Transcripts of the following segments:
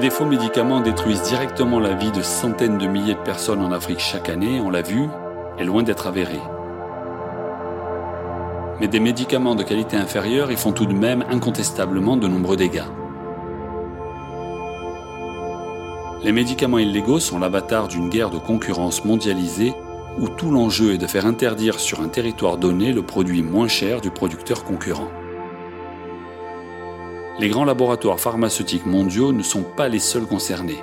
Des faux médicaments détruisent directement la vie de centaines de milliers de personnes en Afrique chaque année, on l'a vu, est loin d'être avéré. Mais des médicaments de qualité inférieure y font tout de même incontestablement de nombreux dégâts. Les médicaments illégaux sont l'avatar d'une guerre de concurrence mondialisée où tout l'enjeu est de faire interdire sur un territoire donné le produit moins cher du producteur concurrent. Les grands laboratoires pharmaceutiques mondiaux ne sont pas les seuls concernés.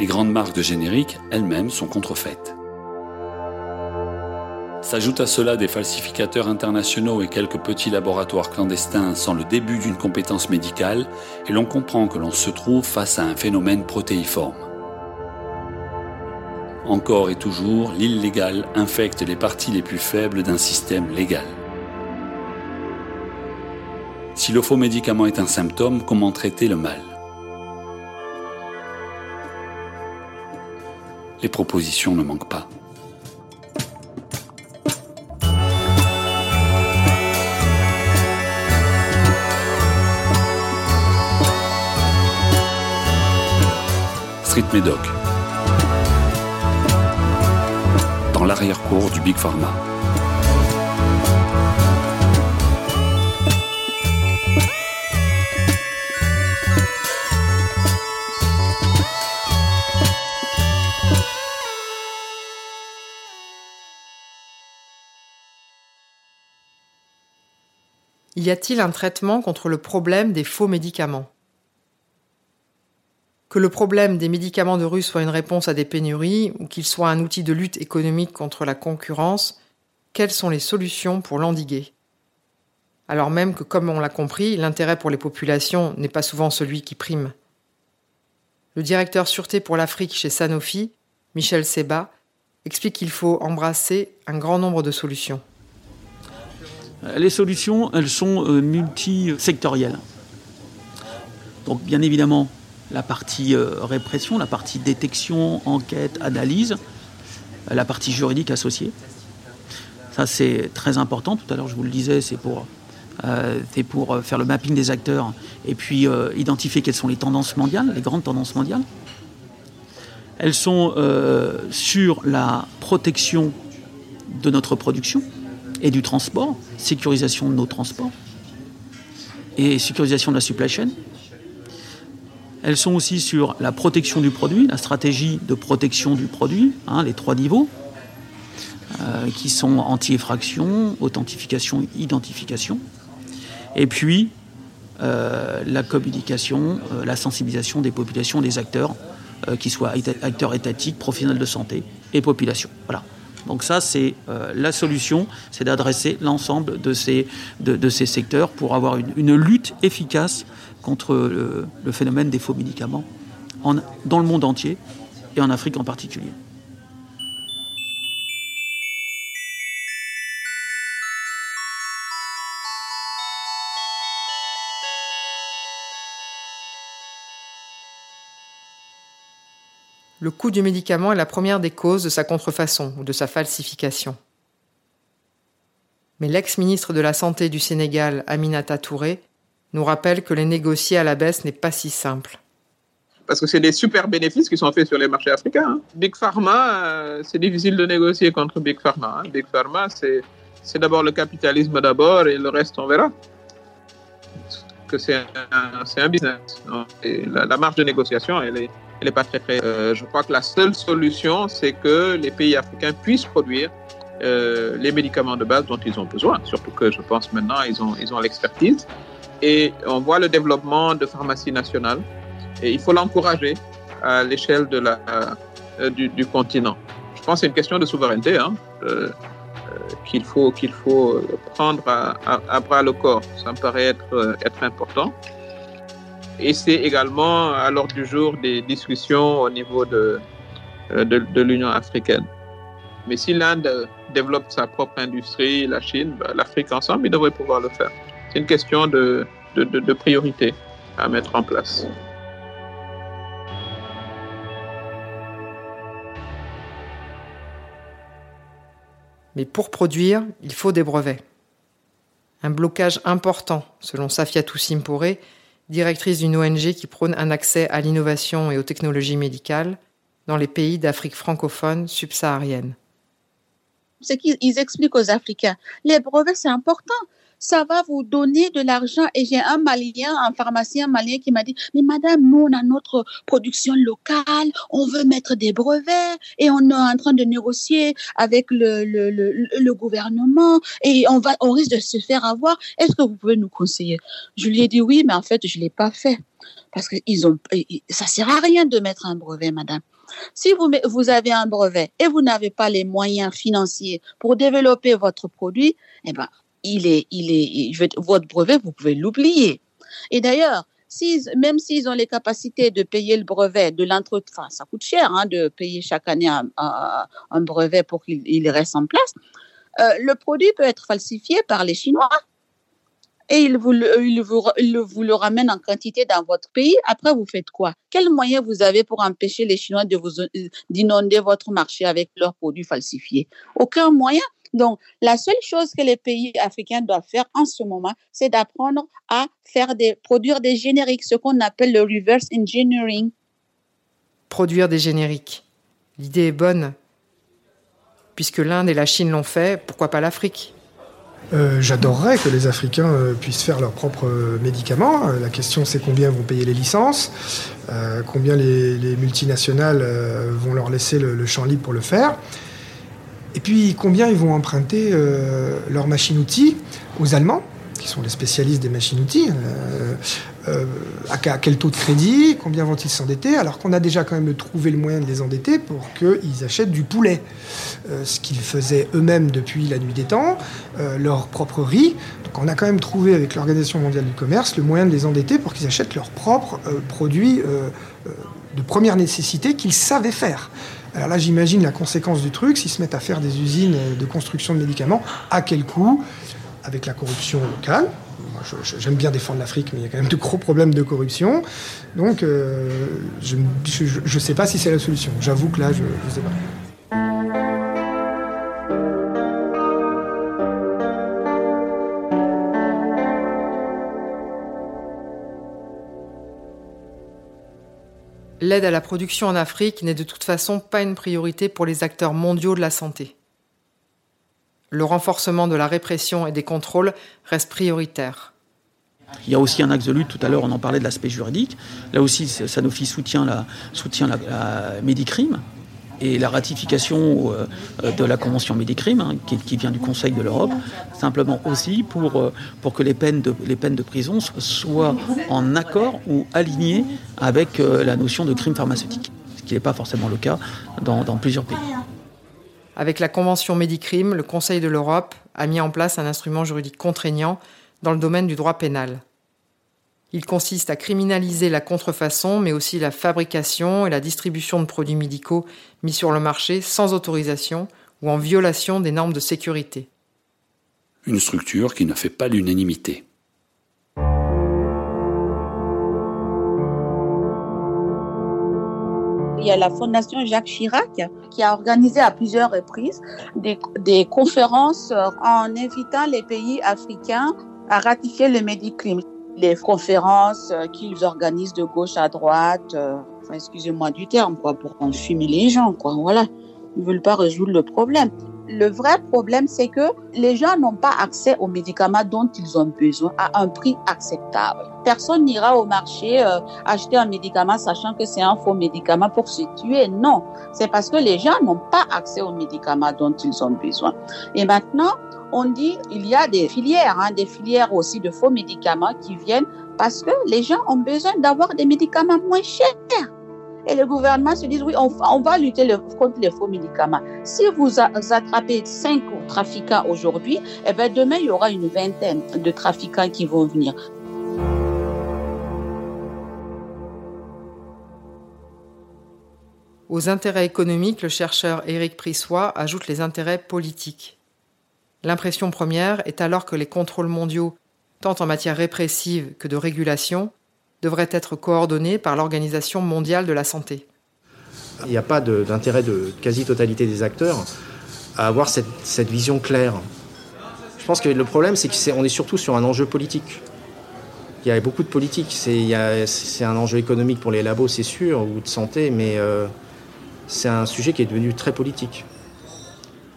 Les grandes marques de génériques elles-mêmes sont contrefaites. S'ajoutent à cela des falsificateurs internationaux et quelques petits laboratoires clandestins sans le début d'une compétence médicale, et l'on comprend que l'on se trouve face à un phénomène protéiforme. Encore et toujours, l'illégal infecte les parties les plus faibles d'un système légal. Si le faux médicament est un symptôme, comment traiter le mal? Les propositions ne manquent pas. Street Medoc. Dans l'arrière-cour du Big Pharma. Y a-t-il un traitement contre le problème des faux médicaments? Que le problème des médicaments de rue soit une réponse à des pénuries ou qu'il soit un outil de lutte économique contre la concurrence, quelles sont les solutions pour l'endiguer? Alors même que, comme on l'a compris, l'intérêt pour les populations n'est pas souvent celui qui prime. Le directeur Sûreté pour l'Afrique chez Sanofi, Michel Seba, explique qu'il faut embrasser un grand nombre de solutions. Les solutions, elles sont euh, multisectorielles. Donc bien évidemment, la partie euh, répression, la partie détection, enquête, analyse, euh, la partie juridique associée. Ça c'est très important. Tout à l'heure je vous le disais, c'est pour, pour faire le mapping des acteurs et puis identifier quelles sont les tendances mondiales, les grandes tendances mondiales. Elles sont sur la protection de notre production, et du transport, sécurisation de nos transports et sécurisation de la supply chain. Elles sont aussi sur la protection du produit, la stratégie de protection du produit, hein, les trois niveaux, euh, qui sont anti-effraction, authentification, identification. Et puis, euh, la communication, euh, la sensibilisation des populations, des acteurs, qu'ils soient acteurs étatiques, professionnels de santé et population. Voilà. Donc ça, c'est euh, la solution, c'est d'adresser l'ensemble de ces, de, ces secteurs pour avoir une, lutte efficace contre le, phénomène des faux médicaments dans le monde entier et en Afrique en particulier. Le coût du médicament est la première des causes de sa contrefaçon ou de sa falsification. Mais l'ex-ministre de la Santé du Sénégal, Aminata Touré, nous rappelle que les négocier à la baisse n'est pas si simple. Parce que c'est des super bénéfices qui sont faits sur les marchés africains. Hein. Big Pharma, euh, c'est difficile de négocier contre Big Pharma. Hein. Big Pharma, c'est d'abord le capitalisme d'abord et le reste, on verra. Que c'est un, business. Et la, la, marge de négociation, elle n'est Euh, je crois que la seule solution, c'est que les pays africains puissent produire euh, les médicaments de base dont ils ont besoin. Surtout que je pense maintenant, ils ont, ils ont l'expertise. Et on voit le développement de pharmacie nationale. Et il faut l'encourager à l'échelle de la, euh, du, continent. Je pense que c'est une question de souveraineté hein, qu'il faut, qu'il faut prendre à, à, à, bras le corps. Ça me paraît être, être important. Et c'est également à l'ordre du jour des discussions au niveau de, de, de l'Union africaine. Mais si l'Inde développe sa propre industrie, la Chine, ben, l'Afrique ensemble, ils devraient pouvoir le faire. C'est une question de, de, de, priorité à mettre en place. Mais pour produire, il faut des brevets. Un blocage important, selon Safia Toussimporé, directrice d'une ONG qui prône un accès à l'innovation et aux technologies médicales dans les pays d'Afrique francophone subsaharienne. C'est qu'ils expliquent aux Africains, les brevets c'est important ça va vous donner de l'argent. Et j'ai un malien, un pharmacien malien qui m'a dit, mais madame, nous, on a notre production locale, on veut mettre des brevets et on est en train de négocier avec le, le, le, gouvernement et on va, on risque de se faire avoir. Est-ce que vous pouvez nous conseiller? Je lui ai dit oui, mais en fait, je l'ai pas fait. Parce que ils ont, ça sert à rien de mettre un brevet, madame. Si vous, avez un brevet et vous n'avez pas les moyens financiers pour développer votre produit, eh ben, il est, il est, votre brevet, vous pouvez l'oublier. Et d'ailleurs, même s'ils ont les capacités de payer le brevet de l'entretien, enfin, ça coûte cher hein, de payer chaque année un brevet pour qu'il reste en place, euh, le produit peut être falsifié par les Chinois et ils vous, le, le ramènent en quantité dans votre pays. Après, vous faites quoi? Quels moyens vous avez pour empêcher les Chinois de vous d'inonder votre marché avec leurs produits falsifiés? Aucun moyen. Donc, la seule chose que les pays africains doivent faire en ce moment, c'est d'apprendre à faire des, produire des génériques, ce qu'on appelle le reverse engineering. Produire des génériques. L'idée est bonne. Puisque l'Inde et la Chine l'ont fait, pourquoi pas l'Afrique? Euh, J'adorerais que les Africains euh, puissent faire leurs propres médicaments. Euh, la question, c'est combien vont payer les licences, combien les, les multinationales vont leur laisser le, le, champ libre pour le faire. Et puis, combien ils vont emprunter leurs machines-outils aux Allemands, qui sont les spécialistes des machines-outils euh, à, quel taux de crédit Combien vont-ils s'endetter Alors qu'on a déjà quand même trouvé le moyen de les endetter pour qu'ils achètent du poulet. Euh, ce qu'ils faisaient eux-mêmes depuis la nuit des temps, euh, leur propre riz. Donc on a quand même trouvé avec l'Organisation mondiale du commerce le moyen de les endetter pour qu'ils achètent leurs propres produits de première nécessité qu'ils savaient faire. Alors là, j'imagine la conséquence du truc, s'ils se mettent à faire des usines de construction de médicaments, à quel coût? Avec la corruption locale. J'aime bien défendre l'Afrique, mais il y a quand même de gros problèmes de corruption. Donc, euh, je ne sais pas si c'est la solution. J'avoue que là, je ne sais pas. L'aide à la production en Afrique n'est de toute façon pas une priorité pour les acteurs mondiaux de la santé. Le renforcement de la répression et des contrôles reste prioritaire. Il y a aussi un axe de lutte, tout à l'heure on en parlait de l'aspect juridique. Là aussi, Sanofi soutient la, soutient la, la Médicrime et la ratification euh, de la Convention Médicrime, hein, qui, vient du Conseil de l'Europe, simplement aussi pour, euh, que les peines, de, prison soient en accord ou alignées avec euh, la notion de crime pharmaceutique, ce qui n'est pas forcément le cas dans plusieurs pays. Avec la Convention Médicrime, le Conseil de l'Europe a mis en place un instrument juridique contraignant dans le domaine du droit pénal. Il consiste à criminaliser la contrefaçon, mais aussi la fabrication et la distribution de produits médicaux mis sur le marché sans autorisation ou en violation des normes de sécurité. Une structure qui ne fait pas l'unanimité. Il y a la Fondation Jacques Chirac qui a organisé à plusieurs reprises des, conférences en invitant les pays africains à ratifier le Mediclim. Les conférences qu'ils organisent de gauche à droite, enfin, excusez-moi du terme, pour enfumer les gens, quoi, voilà. Ils veulent pas résoudre le problème. Le vrai problème, c'est que les gens n'ont pas accès aux médicaments dont ils ont besoin à un prix acceptable. Personne n'ira au marché euh, acheter un médicament sachant que c'est un faux médicament pour se tuer. Non, c'est parce que les gens n'ont pas accès aux médicaments dont ils ont besoin. Et maintenant, on dit il y a des filières, hein, des filières aussi de faux médicaments qui viennent parce que les gens ont besoin d'avoir des médicaments moins chers. Et le gouvernement se dit, oui, on, va lutter contre les faux médicaments. Si vous attrapez cinq trafiquants aujourd'hui, eh ben demain, il y aura une vingtaine de trafiquants qui vont venir. Aux intérêts économiques, le chercheur Éric Prissois ajoute les intérêts politiques. L'impression première est alors que les contrôles mondiaux, tant en matière répressive que de régulation, devrait être coordonnée par l'Organisation mondiale de la santé. Il n'y a pas d'intérêt de, quasi-totalité des acteurs à avoir cette, cette, vision claire. Je pense que le problème, c'est qu'on est, est, surtout sur un enjeu politique. Il y a beaucoup de politique. C'est un enjeu économique pour les labos, c'est sûr, ou de santé, mais euh, c'est un sujet qui est devenu très politique.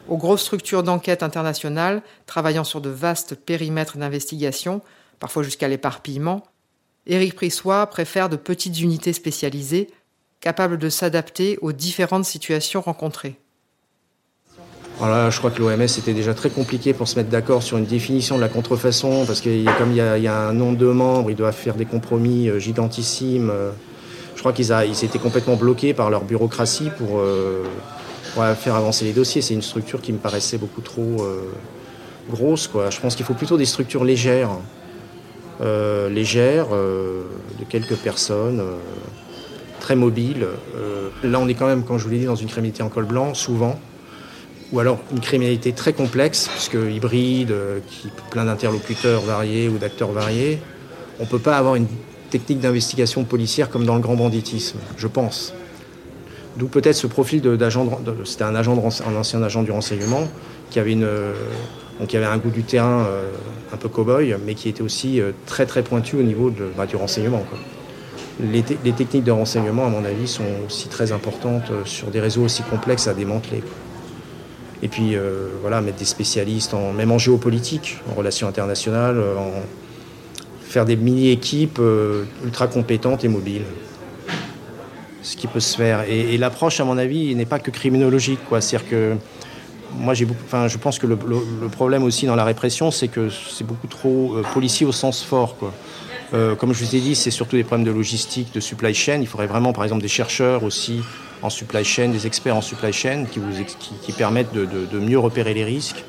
Aux grosses structures d'enquête internationales, travaillant sur de vastes périmètres d'investigation, parfois jusqu'à l'éparpillement, Éric Prissois préfère de petites unités spécialisées, capables de s'adapter aux différentes situations rencontrées. Je crois que l'OMS était déjà très compliqué pour se mettre d'accord sur une définition de la contrefaçon, parce que comme il y, a, un nombre de membres, ils doivent faire des compromis euh, gigantissimes. Je crois qu'ils ils étaient complètement bloqués par leur bureaucratie pour, euh, faire avancer les dossiers. C'est une structure qui me paraissait beaucoup trop euh, grosse. Je pense qu'il faut plutôt des structures légères. Euh, légère, euh, de quelques personnes, euh, très mobiles. là, on est quand même, comme je vous l'ai dit, dans une criminalité en col blanc, souvent, ou alors une criminalité très complexe, puisque hybride, qui plein d'interlocuteurs variés ou d'acteurs variés. On ne peut pas avoir une technique d'investigation policière comme dans le grand banditisme, je pense. D'où peut-être ce profil d'agent, c'était un un ancien agent du renseignement qui avait une, donc il y avait un goût du terrain euh, un peu cow-boy, mais qui était aussi euh, très très pointu au niveau de, bah, du renseignement. Les, techniques de renseignement, à mon avis, sont aussi très importantes euh, sur des réseaux aussi complexes à démanteler. Et puis voilà, mettre des spécialistes, en, même en géopolitique, en relations internationales, en, faire des mini-équipes ultra compétentes et mobiles. Ce qui peut se faire. Et, et l'approche, à mon avis, n'est pas que criminologique. C'est-à-dire que moi, je pense que le, problème aussi dans la répression, c'est que c'est beaucoup trop euh, policier au sens fort. Euh, comme je vous ai dit, c'est surtout des problèmes de logistique, de supply chain. Il faudrait vraiment, par exemple, des chercheurs aussi en supply chain, des experts en supply chain qui, permettent de mieux repérer les risques.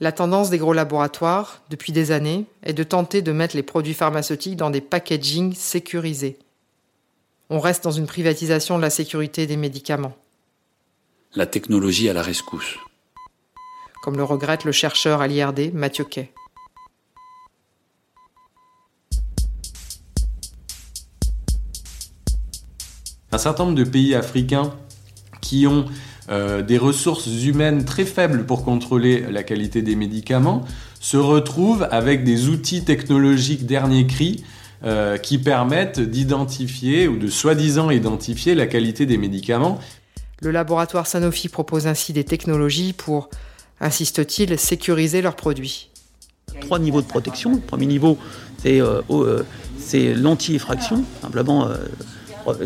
La tendance des gros laboratoires, depuis des années, est de tenter de mettre les produits pharmaceutiques dans des packagings sécurisés. On reste dans une privatisation de la sécurité des médicaments. La technologie à la rescousse. Comme le regrette le chercheur à l'IRD, Mathieu Kay. Un certain nombre de pays africains qui ont euh, des ressources humaines très faibles pour contrôler la qualité des médicaments, se retrouvent avec des outils technologiques dernier cri euh, qui permettent d'identifier ou de soi-disant identifier la qualité des médicaments. Le laboratoire Sanofi propose ainsi des technologies pour, insiste-t-il, sécuriser leurs produits. Trois niveaux de protection. Le premier niveau, c'est euh, euh, l'anti-effraction, simplement euh,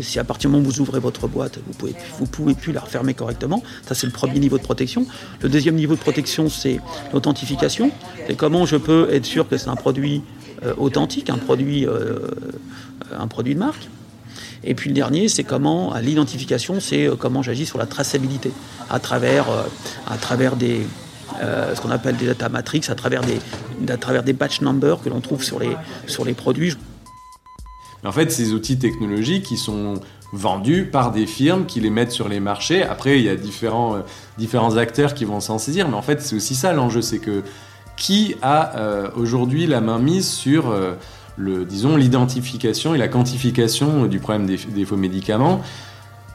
si à partir du moment où vous ouvrez votre boîte, vous pouvez, vous pouvez plus la refermer correctement. Ça, c'est le premier niveau de protection. Le deuxième niveau de protection, c'est l'authentification. C'est comment je peux être sûr que c'est un produit euh, authentique, un produit, euh, un produit de marque. Et puis le dernier, c'est comment, l'identification, c'est euh, comment j'agis sur la traçabilité à travers, euh, à travers des, euh, ce qu'on appelle des data matrix, à travers des, à travers des batch numbers que l'on trouve sur les, sur les produits. En fait, ces outils technologiques, ils sont vendus par des firmes qui les mettent sur les marchés. Après, il y a différents, euh, différents acteurs qui vont s'en saisir. Mais en fait, c'est aussi ça l'enjeu, c'est que qui a euh, aujourd'hui la main mise sur euh, le, disons, l'identification et la quantification du problème des, des faux médicaments?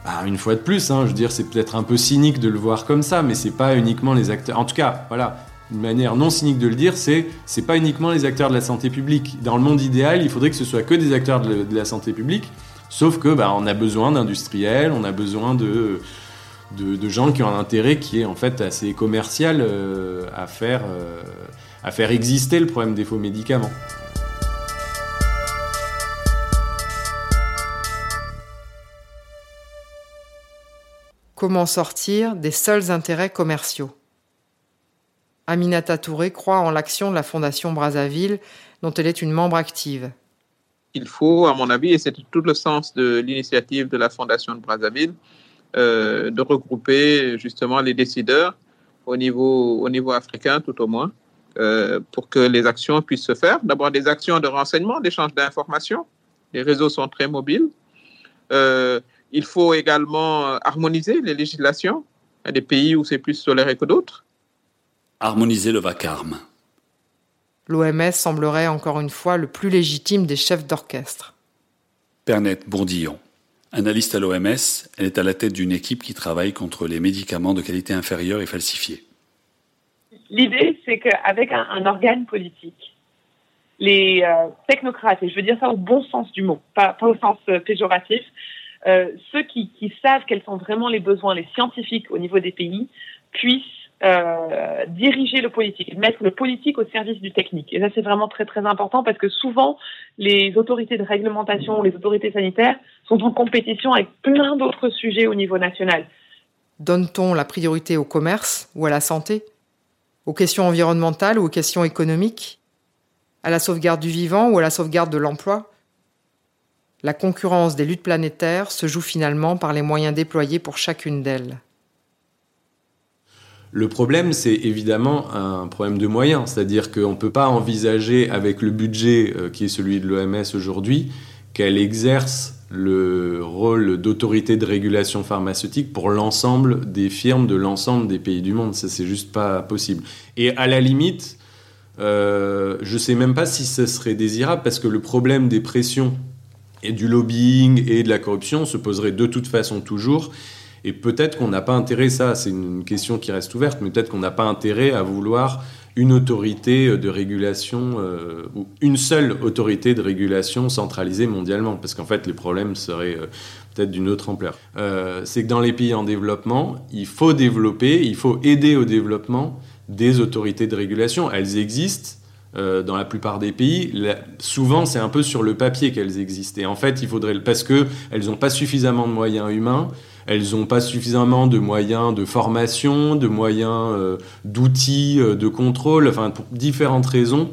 Bah, une fois de plus, hein, je veux dire, c'est peut-être un peu cynique de le voir comme ça, mais c'est pas uniquement les acteurs. En tout cas, voilà, une manière non cynique de le dire, c'est c'est pas uniquement les acteurs de la santé publique. Dans le monde idéal, il faudrait que ce soit que des acteurs de, la santé publique, sauf que bah, on a besoin d'industriels, on a besoin de, gens qui ont un intérêt qui est en fait assez commercial euh, euh, à faire exister le problème des faux médicaments. Comment sortir des seuls intérêts commerciaux? Aminata Touré croit en l'action de la Fondation Brazzaville, dont elle est une membre active. Il faut, à mon avis, et c'est tout le sens de l'initiative de la Fondation Brazzaville, euh, de regrouper justement les décideurs au niveau, au niveau africain tout au moins, euh, pour que les actions puissent se faire. D'abord des actions de renseignement, d'échange d'informations. Les réseaux sont très mobiles. Euh, il faut également harmoniser les législations. Il des pays où c'est plus toléré que d'autres. Harmoniser le vacarme. L'OMS semblerait encore une fois le plus légitime des chefs d'orchestre. Pernette Bourdillon. Analyste à l'OMS, elle est à la tête d'une équipe qui travaille contre les médicaments de qualité inférieure et falsifiés. L'idée, c'est qu'avec un, organe politique, les euh, technocrates, et je veux dire ça au bon sens du mot, pas au sens euh, péjoratif, euh, ceux qui, savent quels sont vraiment les besoins, les scientifiques au niveau des pays, puissent euh, diriger le politique, mettre le politique au service du technique. Et ça, c'est vraiment très très important parce que souvent, les autorités de réglementation, les autorités sanitaires sont en compétition avec plein d'autres sujets au niveau national. Donne-t-on la priorité au commerce ou à la santé? Aux questions environnementales ou aux questions économiques? À la sauvegarde du vivant ou à la sauvegarde de l'emploi? La concurrence des luttes planétaires se joue finalement par les moyens déployés pour chacune d'elles. Le problème, c'est évidemment un problème de moyens, c'est-à-dire qu'on ne peut pas envisager avec le budget euh, qui est celui de l'OMS aujourd'hui qu'elle exerce le rôle d'autorité de régulation pharmaceutique pour l'ensemble des firmes de l'ensemble des pays du monde. Ça, c'est juste pas possible. Et à la limite, euh, je ne sais même pas si ce serait désirable parce que le problème des pressions et du lobbying et de la corruption se poserait de toute façon toujours. Et peut-être qu'on n'a pas intérêt, ça c'est une question qui reste ouverte, mais peut-être qu'on n'a pas intérêt à vouloir une autorité de régulation euh, ou une seule autorité de régulation centralisée mondialement, parce qu'en fait les problèmes seraient euh, peut-être d'une autre ampleur. Euh, c'est que dans les pays en développement, il faut développer, il faut aider au développement des autorités de régulation. Elles existent, euh, dans la plupart des pays, souvent c'est un peu sur le papier qu'elles existent. Et en fait, il faudrait parce que elles n'ont pas suffisamment de moyens humains, elles n'ont pas suffisamment de moyens de formation, de moyens euh, d'outils euh, de contrôle, enfin pour différentes raisons.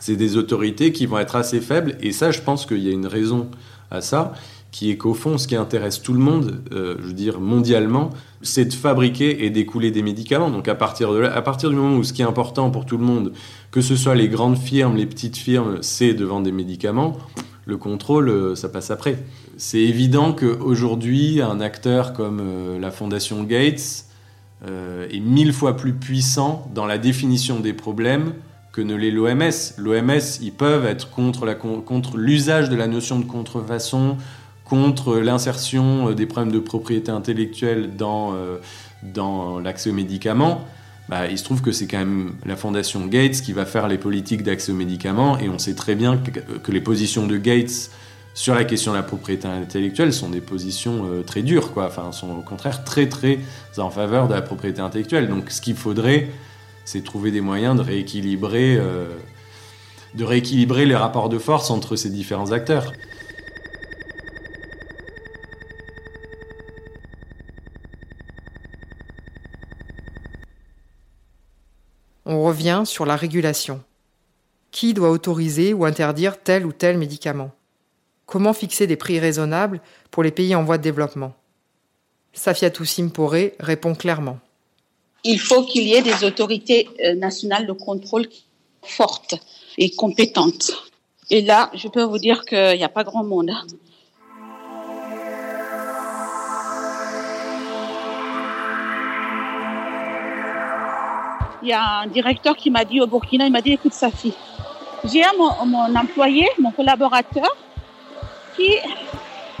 C'est des autorités qui vont être assez faibles. Et ça, je pense qu'il y a une raison à ça qui est qu'au fond, ce qui intéresse tout le monde, euh, je veux dire mondialement, c'est de fabriquer et d'écouler des médicaments. Donc à partir, de là, à partir du moment où ce qui est important pour tout le monde, que ce soit les grandes firmes, les petites firmes, c'est de vendre des médicaments, le contrôle, euh, ça passe après. C'est évident qu'aujourd'hui, un acteur comme euh, la Fondation Gates est mille fois plus puissant dans la définition des problèmes que ne l'est l'OMS. L'OMS, ils peuvent être contre, l'usage de la notion de contrefaçon, contre l'insertion euh, des problèmes de propriété intellectuelle dans, euh, dans l'accès aux médicaments, bah, il se trouve que c'est quand même la fondation Gates qui va faire les politiques d'accès aux médicaments, et on sait très bien que, les positions de Gates sur la question de la propriété intellectuelle sont des positions euh, très dures, quoi. Enfin, sont au contraire très très en faveur de la propriété intellectuelle. Donc, ce qu'il faudrait, c'est trouver des moyens de rééquilibrer, de rééquilibrer les rapports de force entre ces différents acteurs. Revient sur la régulation. Qui doit autoriser ou interdire tel ou tel médicament? Comment fixer des prix raisonnables pour les pays en voie de développement? Safiatou Simpore répond clairement. Il faut qu'il y ait des autorités euh, nationales de contrôle fortes et compétentes. Et là, je peux vous dire qu'il n'y a pas grand monde. Il y a un directeur qui m'a dit au Burkina, il m'a dit, écoute Safi, j'ai mon, employé, mon collaborateur, qui,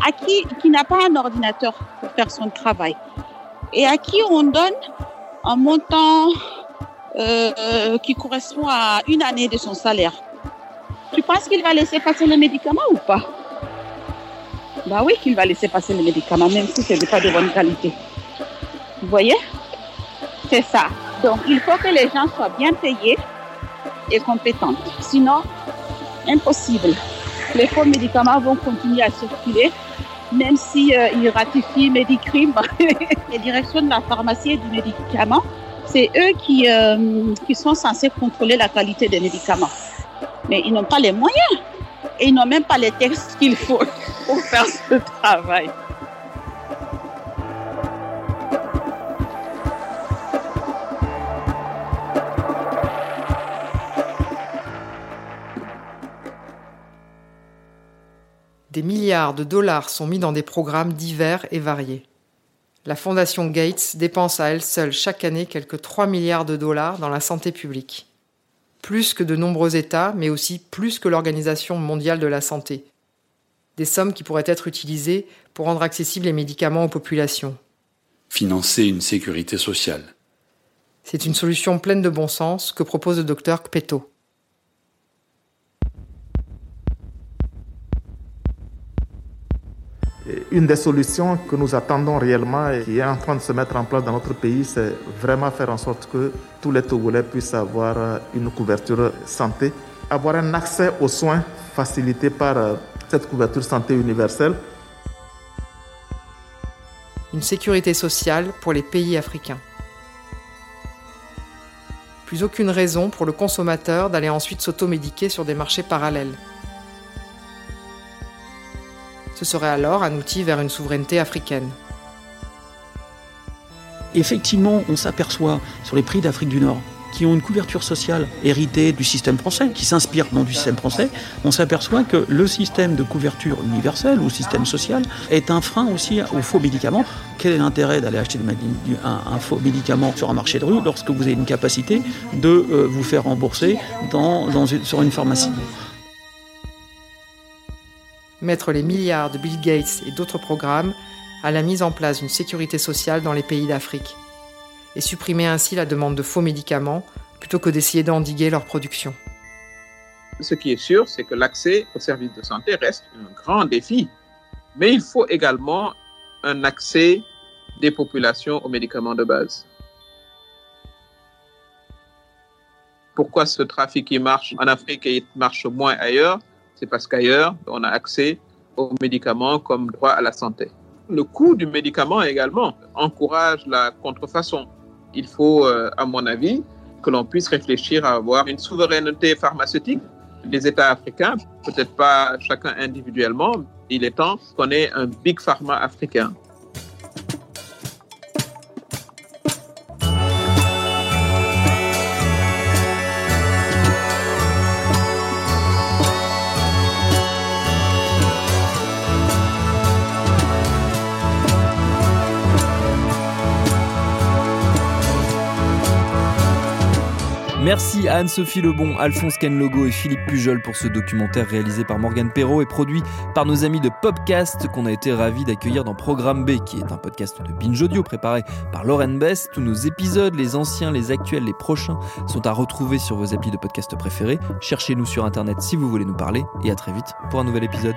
à qui, qui n'a pas un ordinateur pour faire son travail et à qui on donne un montant euh, qui correspond à une année de son salaire. Tu penses qu'il va laisser passer le médicament ou pas? Bah oui qu'il va laisser passer le médicament, même si ce n'est pas de bonne qualité. Vous voyez? C'est ça. Donc il faut que les gens soient bien payés et compétents. Sinon, impossible. Les faux médicaments vont continuer à circuler, même si euh, ils ratifient Medicrime, les directions de la pharmacie et du médicament, c'est eux qui, euh, qui sont censés contrôler la qualité des médicaments. Mais ils n'ont pas les moyens et ils n'ont même pas les textes qu'il faut pour faire ce travail. Des milliards de dollars sont mis dans des programmes divers et variés. La Fondation Gates dépense à elle seule chaque année quelques 3 milliards de dollars dans la santé publique. Plus que de nombreux États, mais aussi plus que l'Organisation mondiale de la santé. Des sommes qui pourraient être utilisées pour rendre accessibles les médicaments aux populations. Financer une sécurité sociale. C'est une solution pleine de bon sens que propose le docteur Kpeto. Une des solutions que nous attendons réellement et qui est en train de se mettre en place dans notre pays, c'est vraiment faire en sorte que tous les Togolais puissent avoir une couverture santé, avoir un accès aux soins facilité par cette couverture santé universelle. Une sécurité sociale pour les pays africains. Plus aucune raison pour le consommateur d'aller ensuite s'automédiquer sur des marchés parallèles. Serait alors un outil vers une souveraineté africaine. Effectivement, on s'aperçoit sur les prix d'Afrique du Nord qui ont une couverture sociale héritée du système français, qui s'inspire du système français, on s'aperçoit que le système de couverture universelle ou système social est un frein aussi aux faux médicaments. Quel est l'intérêt d'aller acheter un, faux médicament sur un marché de rue lorsque vous avez une capacité de euh, vous faire rembourser dans, sur une pharmacie? Mettre les milliards de Bill Gates et d'autres programmes à la mise en place d'une sécurité sociale dans les pays d'Afrique, et supprimer ainsi la demande de faux médicaments plutôt que d'essayer d'endiguer leur production. Ce qui est sûr, c'est que l'accès aux services de santé reste un grand défi, mais il faut également un accès des populations aux médicaments de base. Pourquoi ce trafic qui marche en Afrique et il marche moins ailleurs? C'est parce qu'ailleurs, on a accès aux médicaments comme droit à la santé. Le coût du médicament également encourage la contrefaçon. Il faut, euh, à mon avis, que l'on puisse réfléchir à avoir une souveraineté pharmaceutique. Les États africains, peut-être pas chacun individuellement, il est temps qu'on ait un big pharma africain. Merci à Anne-Sophie Lebon, Alphonse Kenlogo et Philippe Pujol pour ce documentaire réalisé par Morgane Perrault et produit par nos amis de Popcast qu'on a été ravis d'accueillir dans Programme B, qui est un podcast de Binge Audio préparé par Lauren Bess. Tous nos épisodes, les anciens, les actuels, les prochains, sont à retrouver sur vos applis de podcast préférés. Cherchez-nous sur Internet si vous voulez nous parler et à très vite pour un nouvel épisode.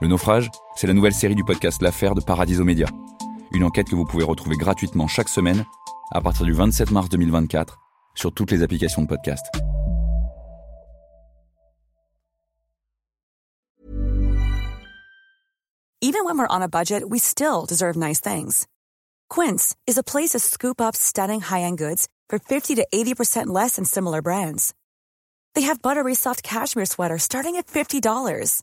Le naufrage, c'est la nouvelle série du podcast L'affaire de Paradiso Média. Une enquête que vous pouvez retrouver gratuitement chaque semaine à partir du 27 mars 2024 sur toutes les applications de podcast. Even when we're on a budget, we still deserve nice things. Quince is a place to scoop up stunning high-end goods for 50 to 80% less than similar brands. They have buttery soft cashmere sweaters starting at $50.